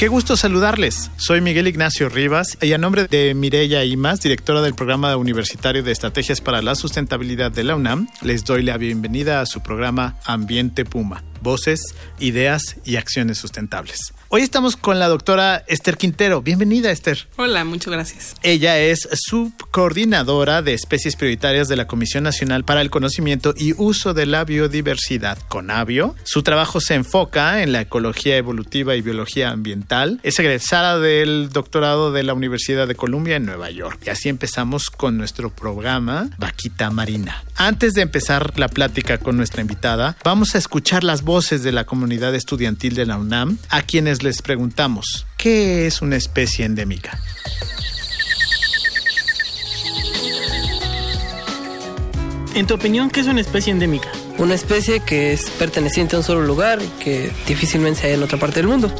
Qué gusto saludarles. Soy Miguel Ignacio Rivas y a nombre de Mireya Imas, directora del Programa Universitario de Estrategias para la Sustentabilidad de la UNAM, les doy la bienvenida a su programa Ambiente Puma voces, ideas y acciones sustentables. Hoy estamos con la doctora Esther Quintero. Bienvenida, Esther. Hola, muchas gracias. Ella es subcoordinadora de especies prioritarias de la Comisión Nacional para el Conocimiento y Uso de la Biodiversidad, CONABIO. Su trabajo se enfoca en la ecología evolutiva y biología ambiental. Es egresada del doctorado de la Universidad de Columbia en Nueva York. Y así empezamos con nuestro programa Vaquita Marina. Antes de empezar la plática con nuestra invitada, vamos a escuchar las voces de la comunidad estudiantil de la UNAM, a quienes les preguntamos, ¿qué es una especie endémica? En tu opinión, ¿qué es una especie endémica? Una especie que es perteneciente a un solo lugar y que difícilmente se halla en otra parte del mundo.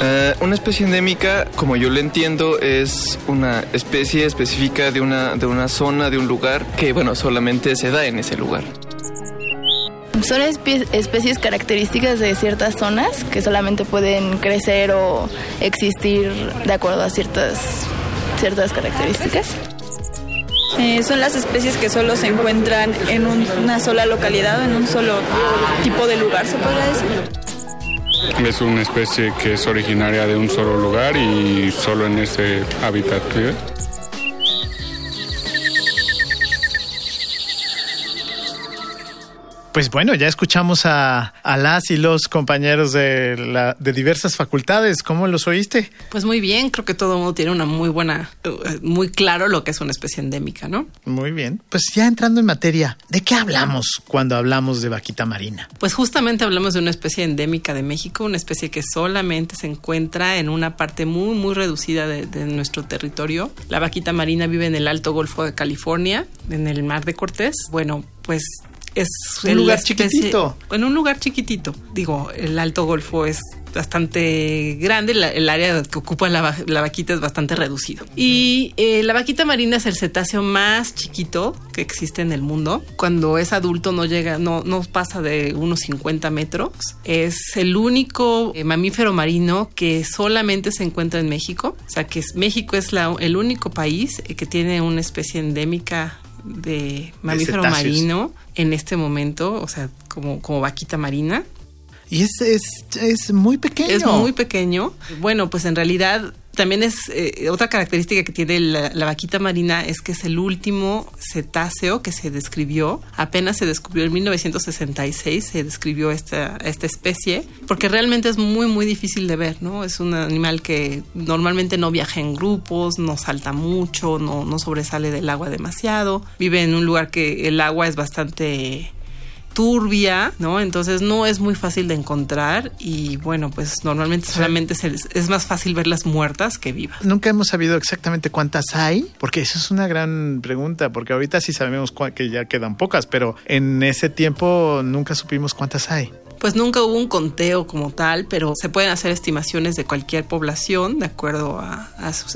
Uh, una especie endémica, como yo lo entiendo, es una especie específica de una, de una zona, de un lugar, que bueno, solamente se da en ese lugar. Son especies características de ciertas zonas que solamente pueden crecer o existir de acuerdo a ciertas, ciertas características. Eh, son las especies que solo se encuentran en una sola localidad o en un solo tipo de lugar, se podría decir. Es una especie que es originaria de un solo lugar y solo en ese hábitat vive. Pues bueno, ya escuchamos a, las y los compañeros de, la, de diversas facultades. ¿Cómo los oíste? Pues muy bien, creo que todo el mundo tiene una muy buena, muy claro lo que es una especie endémica, ¿no? Muy bien. Pues ya entrando en materia, ¿de qué hablamos cuando hablamos de vaquita marina? Pues justamente hablamos de una especie endémica de México, una especie que solamente se encuentra en una parte muy, muy reducida de, de nuestro territorio. La vaquita marina vive en el Alto Golfo de California, en el Mar de Cortés. Bueno, pues es un lugar chiquitito. En un lugar chiquitito. Digo, el Alto Golfo es bastante grande, el área que ocupa la, vaquita es bastante reducido. Y eh, la vaquita marina es el cetáceo más chiquito que existe en el mundo. Cuando es adulto no llega, no, no pasa de unos 50 metros. Es el único eh, mamífero marino que solamente se encuentra en México. O sea que México es la, el único país que tiene una especie endémica de mamífero marino en este momento, o sea, como, como vaquita marina. Y es, es, es muy pequeño. Es muy pequeño. Bueno, pues en realidad también es eh, otra característica que tiene la, vaquita marina es que es el último cetáceo que se describió. Apenas se descubrió en 1966, se describió esta, esta especie, porque realmente es muy, muy difícil de ver, ¿no? Es un animal que normalmente no viaja en grupos, no salta mucho, no, no sobresale del agua demasiado, vive en un lugar que el agua es bastante turbia, ¿no? Entonces no es muy fácil de encontrar y bueno, pues normalmente solamente es, más fácil verlas muertas que vivas. Nunca hemos sabido exactamente cuántas hay, porque eso es una gran pregunta, porque ahorita sí sabemos que ya quedan pocas, pero en ese tiempo nunca supimos cuántas hay. Pues nunca hubo un conteo como tal, pero se pueden hacer estimaciones de cualquier población de acuerdo a,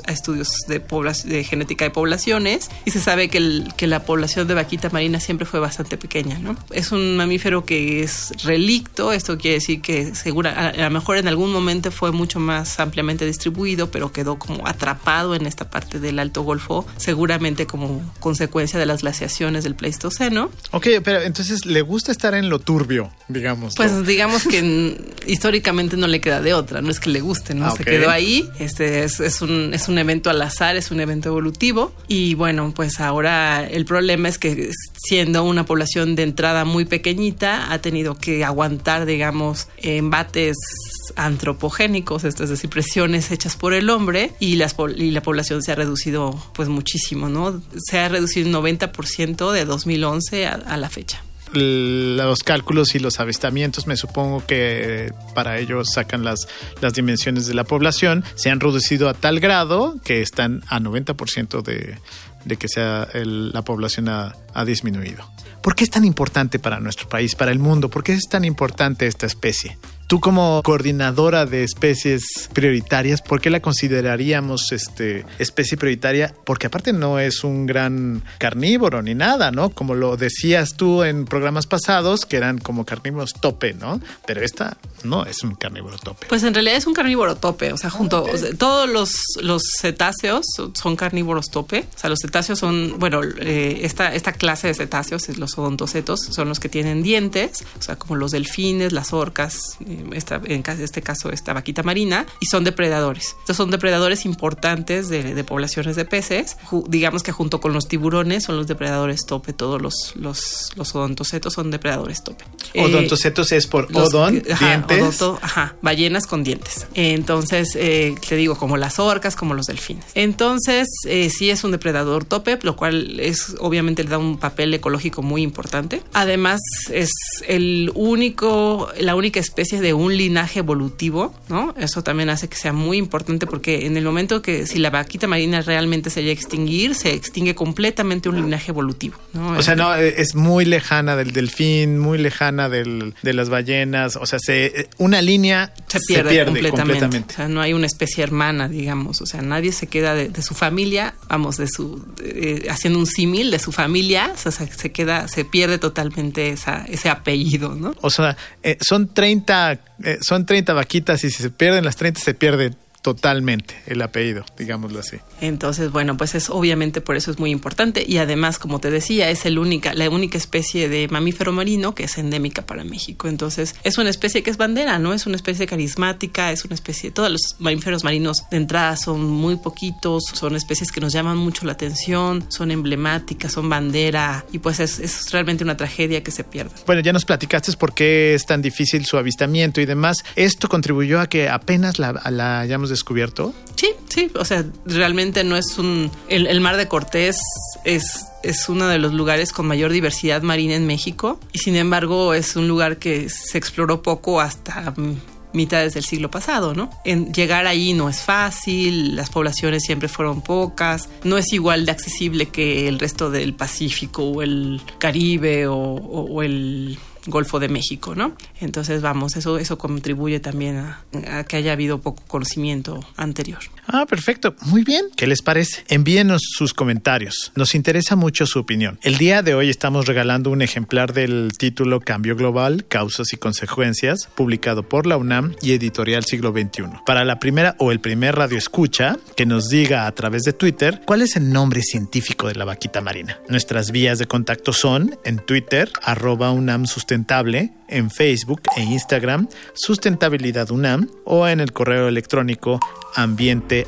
estudios de, de genética de poblaciones y se sabe que, que la población de vaquita marina siempre fue bastante pequeña, ¿no? Es un mamífero que es relicto, esto quiere decir que segura, a, lo mejor en algún momento fue mucho más ampliamente distribuido, pero quedó como atrapado en esta parte del Alto Golfo, seguramente como consecuencia de las glaciaciones del Pleistoceno. Ok, pero entonces le gusta estar en lo turbio, digamos. Pues digamos que históricamente no le queda de otra, no es que le guste, ¿no? Ah, Se quedó ahí, este es, es, un, es un evento al azar, es un evento evolutivo y bueno, pues ahora el problema es que siendo una población de entrada muy pequeñita, ha tenido que aguantar, digamos, embates antropogénicos, esto es decir, presiones hechas por el hombre y, las, y la población se ha reducido pues muchísimo, ¿no? Se ha reducido un 90% de 2011 a la fecha. Los cálculos y los avistamientos, me supongo que para ellos sacan las, las dimensiones de la población, se han reducido a tal grado que están a 90% de, de que sea la población ha disminuido. ¿Por qué es tan importante para nuestro país, para el mundo? ¿Por qué es tan importante esta especie? Tú como coordinadora de especies prioritarias, ¿por qué la consideraríamos este, especie prioritaria? Porque aparte no es un gran carnívoro ni nada, ¿no? Como lo decías tú en programas pasados, que eran como carnívoros tope, ¿no? Pero esta no es un carnívoro tope. Pues en realidad es un carnívoro tope, o sea, junto todos los, los cetáceos son carnívoros tope. O sea, los cetáceos son, bueno, eh, esta, esta clase de cetáceos, los odontocetos, son los que tienen dientes, o sea, como los delfines, las orcas, esta, en este caso esta vaquita marina, y son depredadores. Estos son depredadores importantes de, poblaciones de peces. digamos que junto con los tiburones son los depredadores tope, todos los, los, los odontocetos son depredadores tope. Eh, odontocetos es por odon, dientes. ajá, ballenas con dientes. Entonces, eh, te digo, como las orcas, como los delfines. Entonces, eh, sí es un depredador tope, lo cual es obviamente le da un papel ecológico muy importante. Además, es el único, la única especie de un linaje evolutivo, ¿no? Eso también hace que sea muy importante porque en el momento que si la vaquita marina realmente se llega a extinguir, se extingue completamente un linaje evolutivo, ¿no? O sea, no, es muy lejana del delfín, muy lejana del, de las ballenas, o sea, se, una línea se pierde, completamente. O sea, no hay una especie hermana, digamos, o sea, nadie se queda de, su familia, vamos, de su, haciendo un símil de su familia, o sea, se queda, se pierde totalmente esa, ese apellido, ¿no? O sea, eh, son 30 eh, son 30 vaquitas y si se pierden las 30 se pierde totalmente el apellido, digámoslo así. Entonces, bueno, pues es obviamente por eso es muy importante y además, como te decía, es el única, la única especie de mamífero marino que es endémica para México. Entonces, es una especie que es bandera, ¿no? Es una especie carismática, es una especie, todos los mamíferos marinos de entrada son muy poquitos, son especies que nos llaman mucho la atención, son emblemáticas, son bandera y pues es, es realmente una tragedia que se pierda. Bueno, ya nos platicaste por qué es tan difícil su avistamiento y demás. Esto contribuyó a que apenas la, la hayamos descubierto? Sí, sí, o sea, realmente no es un... El, mar de Cortés es es uno de los lugares con mayor diversidad marina en México y sin embargo es un lugar que se exploró poco hasta mitades del siglo pasado, ¿no? En llegar ahí no es fácil, las poblaciones siempre fueron pocas, no es igual de accesible que el resto del Pacífico o el Caribe o el Golfo de México, ¿no? Entonces, vamos, eso, eso contribuye también a, que haya habido poco conocimiento anterior. Ah, perfecto. Muy bien. ¿Qué les parece? Envíenos sus comentarios. Nos interesa mucho su opinión. El día de hoy estamos regalando un ejemplar del título Cambio Global, Causas y Consecuencias, publicado por la UNAM y Editorial Siglo XXI. Para la primera o el primer radio escucha, que nos diga a través de Twitter cuál es el nombre científico de la vaquita marina. Nuestras vías de contacto son en Twitter, arroba UNAM en Facebook e Instagram, Sustentabilidad UNAM o en el correo electrónico ambiente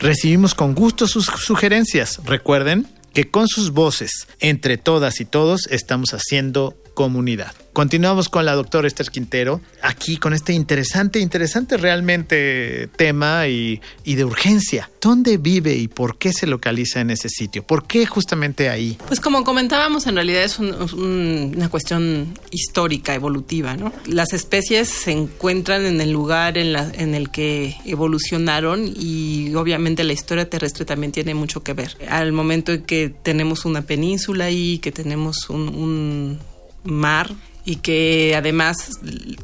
Recibimos con gusto sus sugerencias. Recuerden que con sus voces, entre todas y todos, estamos haciendo comunidad. Continuamos con la doctora Esther Quintero, aquí con este interesante, interesante realmente tema y, de urgencia. ¿Dónde vive y por qué se localiza en ese sitio? ¿Por qué justamente ahí? Pues como comentábamos, en realidad es una cuestión histórica, evolutiva, ¿no? Las especies se encuentran en el lugar en, la, en el que evolucionaron y obviamente la historia terrestre también tiene mucho que ver. Al momento en que tenemos una península y que tenemos un mar y que además,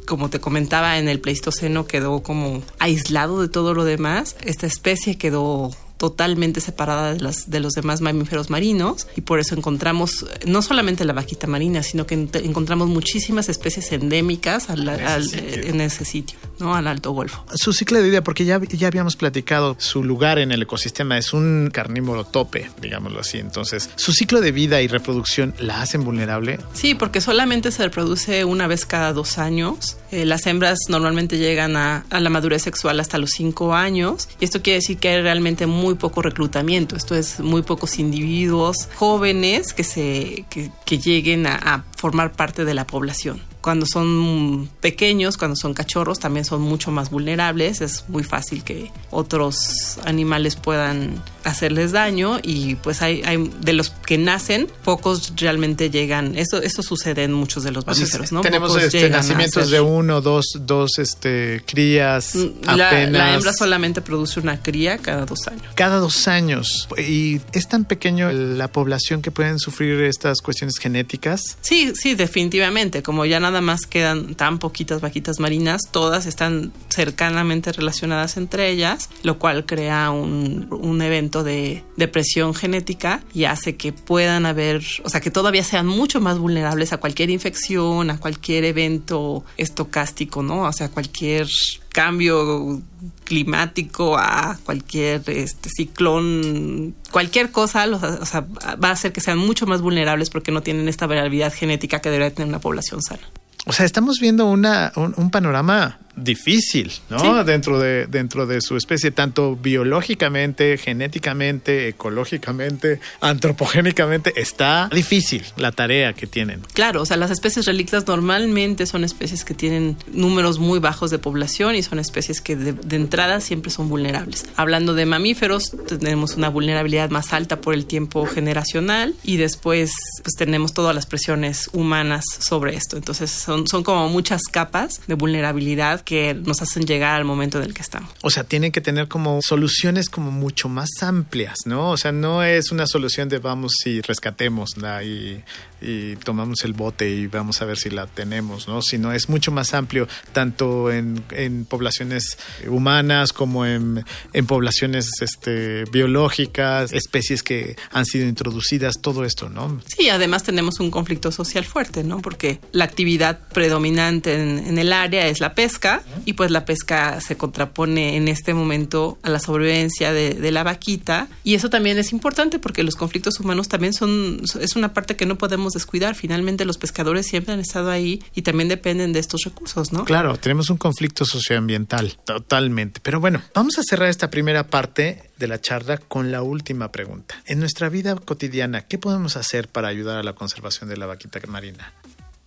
como te comentaba, en el Pleistoceno quedó como aislado de todo lo demás. Esta especie quedó totalmente separada de, las, de los demás mamíferos marinos y por eso encontramos no solamente la vaquita marina, sino que encontramos muchísimas especies endémicas en, ese sitio, ¿no? al Alto Golfo. Su ciclo de vida, porque ya, ya habíamos platicado su lugar en el ecosistema, es un carnívoro tope, digámoslo así. Entonces, ¿su ciclo de vida y reproducción la hacen vulnerable? Sí, porque solamente se reproduce una vez cada dos años. Eh, las hembras normalmente llegan a, a la madurez sexual hasta los cinco años y esto quiere decir que hay realmente muy poco reclutamiento, esto es muy pocos individuos jóvenes que, se, que, lleguen a, formar parte de la población. Cuando son pequeños, cuando son cachorros, también son mucho más vulnerables. Es muy fácil que otros animales puedan hacerles daño y pues hay, hay de los que nacen, pocos realmente llegan. Eso, eso sucede en muchos de los mamíferos, ¿no? Tenemos este, nacimientos de uno, dos, dos este, crías la, apenas. la hembra solamente produce una cría cada dos años. cada dos años. Y es tan pequeño la población que pueden sufrir estas cuestiones genéticas. Sí, sí, definitivamente. Como ya nada más quedan tan poquitas vaquitas marinas, todas están cercanamente relacionadas entre ellas, lo cual crea un, un evento de depresión genética y hace que puedan haber, o sea, que todavía sean mucho más vulnerables a cualquier infección, a cualquier evento estocástico, ¿no? O sea, cualquier cambio climático, a cualquier este, ciclón, cualquier cosa, los- o sea, va a hacer que sean mucho más vulnerables porque no tienen esta variabilidad genética que debería tener una población sana. O sea, estamos viendo una, un, un panorama difícil, ¿no? Sí. Dentro, de, dentro de su especie, tanto biológicamente, genéticamente, ecológicamente, antropogénicamente. Está difícil la tarea que tienen. Claro, o sea, las especies relictas normalmente son especies que tienen números muy bajos de población y son especies que de, de entrada siempre son vulnerables. Hablando de mamíferos, tenemos una vulnerabilidad más alta por el tiempo generacional y después pues tenemos todas las presiones humanas sobre esto. Entonces son, son como muchas capas de vulnerabilidad que nos hacen llegar al momento en el que estamos. O sea, tienen que tener como soluciones como mucho más amplias, ¿no? O sea, no es una solución de vamos y rescatémosla y, y tomamos el bote y vamos a ver si la tenemos, ¿no? Sino es mucho más amplio, tanto en, en poblaciones humanas como en, en poblaciones este, biológicas, especies que han sido introducidas, todo esto, ¿no? Sí, además tenemos un conflicto social fuerte, ¿no? Porque la actividad predominante en, en el área es la pesca y pues la pesca se contrapone en este momento a la sobrevivencia de, de la vaquita y eso también es importante porque los conflictos humanos también son, es una parte que no podemos descuidar. Finalmente los pescadores siempre han estado ahí y también dependen de estos recursos, ¿no? Claro, tenemos un conflicto socioambiental, totalmente. Pero bueno, vamos a cerrar esta primera parte de la charla con la última pregunta. En nuestra vida cotidiana, ¿qué podemos hacer para ayudar a la conservación de la vaquita marina?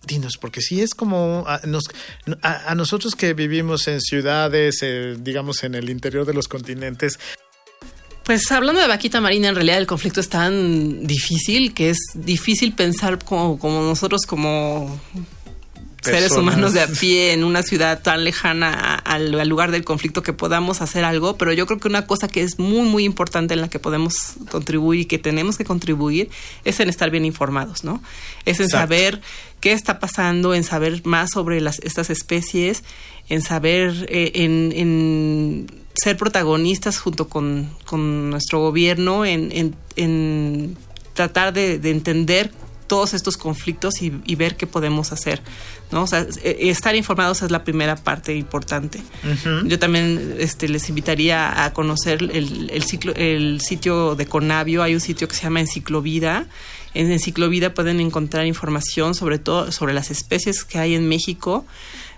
Dinos, porque si es como a, nos- a nosotros que vivimos en ciudades, eh, digamos en el interior de los continentes, Pues hablando de vaquita marina, en realidad el conflicto es tan difícil que es difícil pensar como, como nosotros como seres humanos de a pie en una ciudad tan lejana al, al lugar del conflicto que podamos hacer algo, pero yo creo que una cosa que es muy muy importante en la que podemos contribuir y que tenemos que contribuir es en estar bien informados, ¿no? Es en Exacto. saber qué está pasando, en saber más sobre las, estas especies, en saber, eh, en, en ser protagonistas junto con, con nuestro gobierno, en, en- en tratar de, de entender todos estos conflictos y, y ver qué podemos hacer, ¿no? O sea, eh, estar informados es la primera parte importante. Yo también este, les invitaría a conocer el, el, ciclo, el sitio de Conavio. Hay un sitio que se llama Enciclovida. En Enciclovida pueden encontrar información sobre todo sobre las especies que hay en México,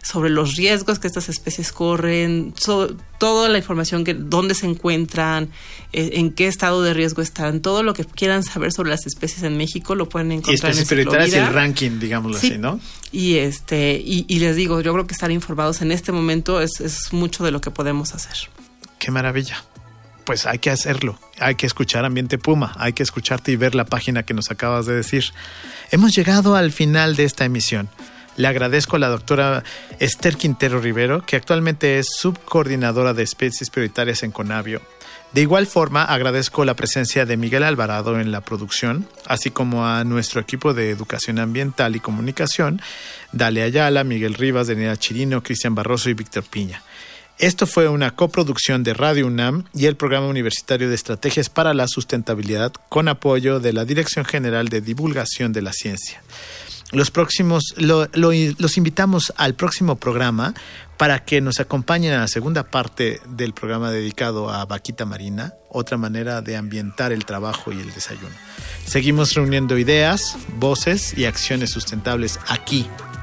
sobre los riesgos que estas especies corren, so- toda la información que dónde se encuentran, eh, en qué estado de riesgo están, todo lo que quieran saber sobre las especies en México lo pueden y encontrar en especies prioritarias y el Enciclovida. ranking, digámoslo Sí. así, ¿no? Y este, y, les digo, yo creo que estar informados en este momento es, es mucho de lo que podemos hacer. Qué maravilla. Pues hay que hacerlo. Hay que escuchar Ambiente Puma. Hay que escucharte y ver la página que nos acabas de decir. Hemos llegado al final de esta emisión. Le agradezco a la doctora Esther Quintero Rivero, que actualmente es subcoordinadora de especies prioritarias en Conavio. De igual forma, agradezco la presencia de Miguel Alvarado en la producción, así como a nuestro equipo de educación ambiental y comunicación, Dale Ayala, Miguel Rivas, Daniela Chirino, Cristian Barroso y Víctor Piña. Esto fue una coproducción de Radio UNAM y el Programa Universitario de Estrategias para la Sustentabilidad con apoyo de la Dirección General de Divulgación de la Ciencia. Los próximos, lo- lo- los invitamos al próximo programa para que nos acompañen a la segunda parte del programa dedicado a Vaquita Marina, otra manera de ambientar el trabajo y el desayuno. Seguimos reuniendo ideas, voces y acciones sustentables aquí